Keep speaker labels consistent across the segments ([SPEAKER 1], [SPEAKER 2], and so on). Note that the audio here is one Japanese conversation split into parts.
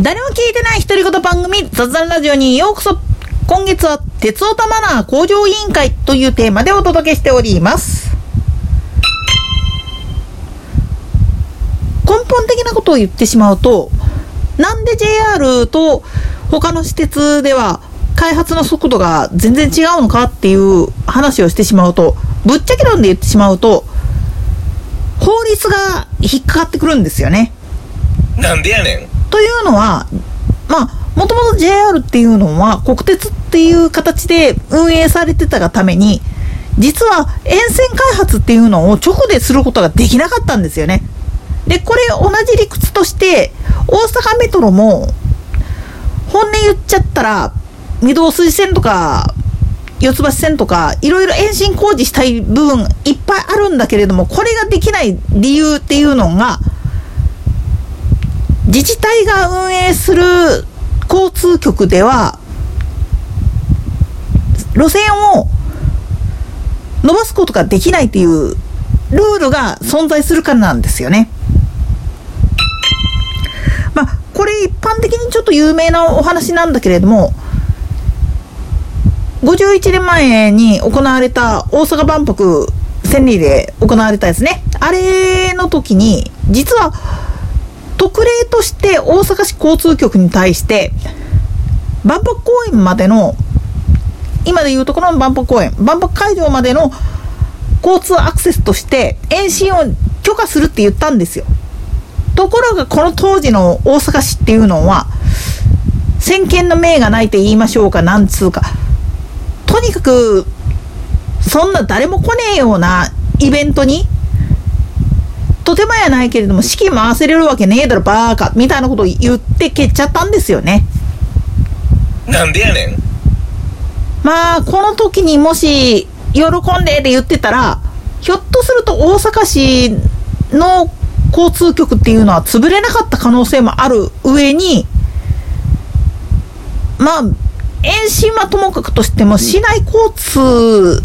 [SPEAKER 1] 誰も聞いてない独り言番組雑談ラジオにようこそ。今月は鉄オタマナー向上委員会というテーマでお届けしております。根本的なことを言ってしまうとなんで JR と他の私鉄では開発の速度が全然違うのかっていう話をしてしまうとぶっちゃけ論で言ってしまうと法律が引っかかってくるんですよね。
[SPEAKER 2] なんでやねん。
[SPEAKER 1] というのは、まあ、もともと JR っていうのは国鉄っていう形で運営されてたがために、実は沿線開発っていうのを直ですることができなかったんですよね。で、これ同じ理屈として、大阪メトロも、本音言っちゃったら、御堂筋線とか、四つ橋線とか、いろいろ延伸工事したい部分いっぱいあるんだけれども、これができない理由っていうのが、自治体が運営する交通局では、路線を伸ばすことができないっていうルールが存在するからなんですよね。まあ、これ一般的にちょっと有名なお話なんだけれども、51年前に行われた大阪万博千里で行われたですね。あれの時に、実は特例として大阪市交通局に対して、万博公園までの、今でいうところの万博公園、万博会場までの交通アクセスとして延伸を許可するって言ったんですよ。ところがこの当時の大阪市っていうのは、先見の明がないと言いましょうか、なんつうか。とにかく、そんな誰も来ねえようなイベントに、とてもやないけれども、式回せれるわけねえだろ、バーカ、みたいなことを言って蹴っちゃったんですよね。
[SPEAKER 2] なんでやねん
[SPEAKER 1] まあ、この時にもし、喜んでって言ってたら、ひょっとすると大阪市の交通局っていうのは潰れなかった可能性もある上に、まあ、延伸はともかくとしても、市内交通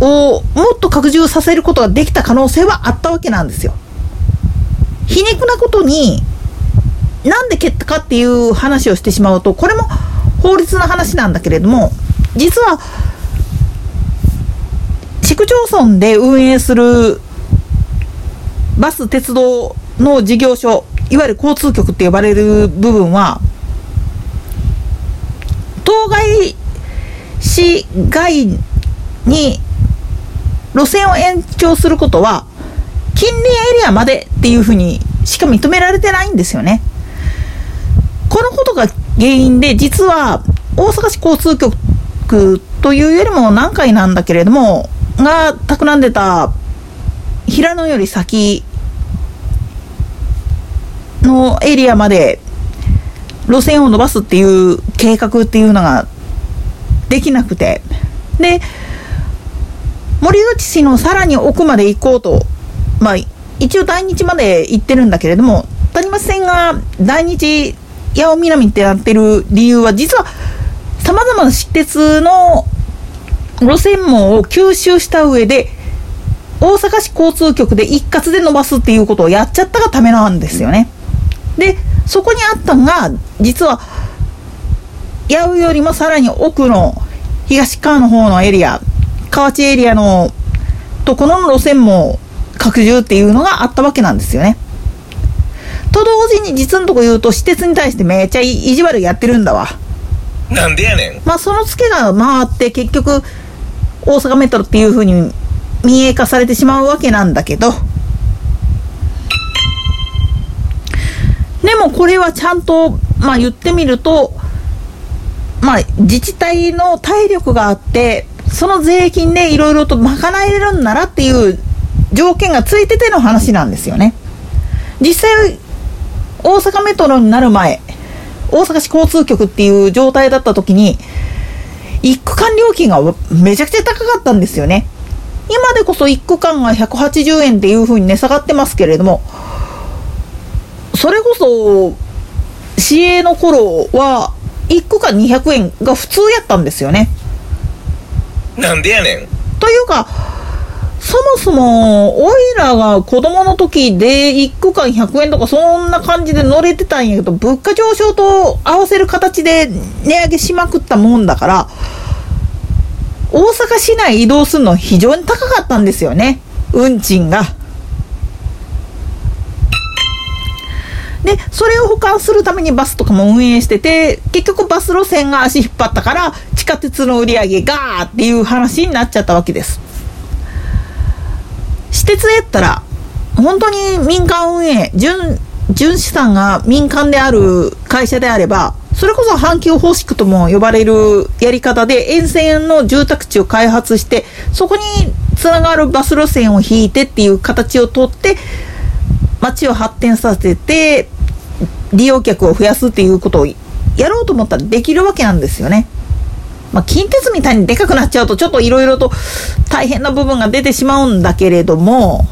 [SPEAKER 1] をもっと拡充させることができた可能性はあったわけなんですよ。皮肉なことに、なんで蹴ったかっていう話をしてしまうと、これも法律の話なんだけれども、実は、市区町村で運営するバス、鉄道の事業所、いわゆる交通局って呼ばれる部分は、当該市外に路線を延長することは、近隣エリアまでっていうふうにしか認められてないんですよね。このことが原因で、実は大阪市交通局というよりも何回なんだけれども、が企んでた平野より先のエリアまで路線を伸ばすっていう計画っていうのができなくて、で、森口市のさらに奥まで行こうと、まあ、一応大日まで行ってるんだけれども、谷町線が大日八尾南ってなってる理由は、実は様々な私鉄の路線網を吸収した上で、大阪市交通局で一括で伸ばすっていうことをやっちゃったがためなんですよね。で、そこにあったのが、実は、八尾よりもさらに奥の東側の方のエリア、河内エリアのところの路線も拡充っていうのがあったわけなんですよね。と同時に実のとこ言うと、私鉄に対してめっちゃ意地悪やってるんだわ。
[SPEAKER 2] なんでやねん
[SPEAKER 1] まあそのツケが回って結局大阪メトロっていう風に民営化されてしまうわけなんだけどでもこれはちゃんとまあ言ってみるとまあ自治体の体力があってその税金でいろいろと賄えれるんならっていう条件がついてての話なんですよね実際大阪メトロになる前大阪市交通局っていう状態だった時に、一区間料金がめちゃくちゃ高かったんですよね。今でこそ一区間が180円っていう風に値下がってますけれども、それこそ、市営の頃は、一区間200円が普通やったんですよね。
[SPEAKER 2] なんでやねん
[SPEAKER 1] というか、そもそも、おいらが子供の時で1区間100円とかそんな感じで乗れてたんやけど、物価上昇と合わせる形で値上げしまくったもんだから、大阪市内移動するの非常に高かったんですよね。運賃が。で、それを保管するためにバスとかも運営してて、結局バス路線が足引っ張ったから、地下鉄の売り上げガーっていう話になっちゃったわけです。私鉄やったら、本当に民間運営、純、純資産が民間である会社であれば、それこそ阪急方式とも呼ばれるやり方で沿線の住宅地を開発して、そこにつながるバス路線を引いてっていう形をとって、街を発展させて、利用客を増やすっていうことをやろうと思ったらできるわけなんですよね。まあ、近鉄みたいにでかくなっちゃうとちょっといろいろと大変な部分が出てしまうんだけれども、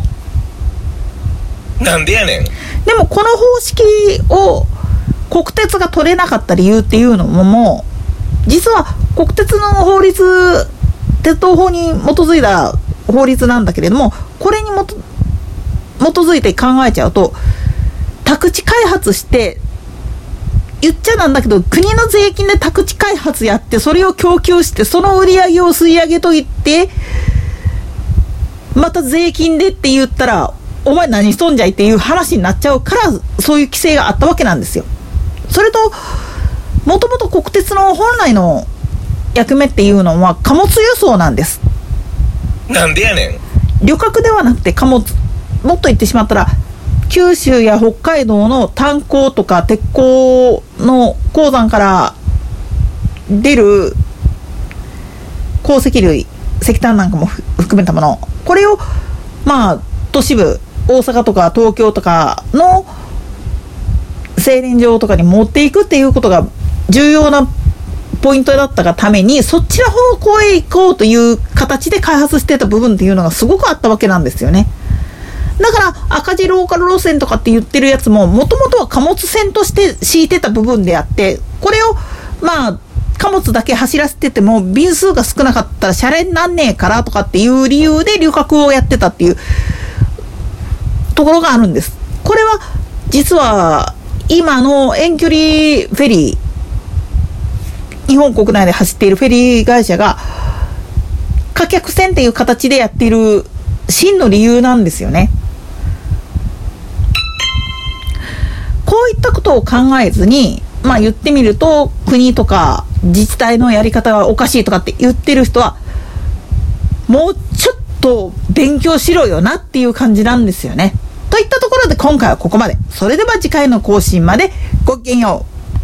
[SPEAKER 2] なんでやねん。
[SPEAKER 1] でもこの方式を国鉄が取れなかった理由っていうのももう、実は国鉄の法律、鉄道法に基づいた法律なんだけれども、これに基づいて考えちゃうと、宅地開発して、言っちゃなんだけど、国の税金で宅地開発やって、それを供給して、その売り上げを吸い上げといて、また税金でって言ったら、お前何しとんじゃいっていう話になっちゃうから、そういう規制があったわけなんですよ。それと、もともと国鉄の本来の役目っていうのは貨物輸送なんです。
[SPEAKER 2] なんでやねん。
[SPEAKER 1] 旅客ではなくて貨物、もっと言ってしまったら、九州や北海道の炭鉱とか鉄鋼の鉱山から出る鉱石類、石炭なんかも含めたもの、これを、まあ、都市部、大阪とか東京とかの製錬場とかに持っていくっていうことが重要なポイントだったがために、そちの方向へ行こうという形で開発してた部分っていうのがすごくあったわけなんですよね。だから赤字ローカル路線とかって言ってるやつも、もともとは貨物線として敷いてた部分であって、これを、まあ、貨物だけ走らせてても、便数が少なかったら、シャレになんねえからとかっていう理由で旅客をやってたっていうところがあるんです。これは、実は、今の遠距離フェリー、日本国内で走っているフェリー会社が、貨客船っていう形でやっている真の理由なんですよね。こういったことを考えずに、まあ言ってみると、国とか自治体のやり方がおかしいとかって言ってる人は、もうちょっと勉強しろよなっていう感じなんですよね。といったところで今回はここまで。それでは次回の更新までごきげんよう。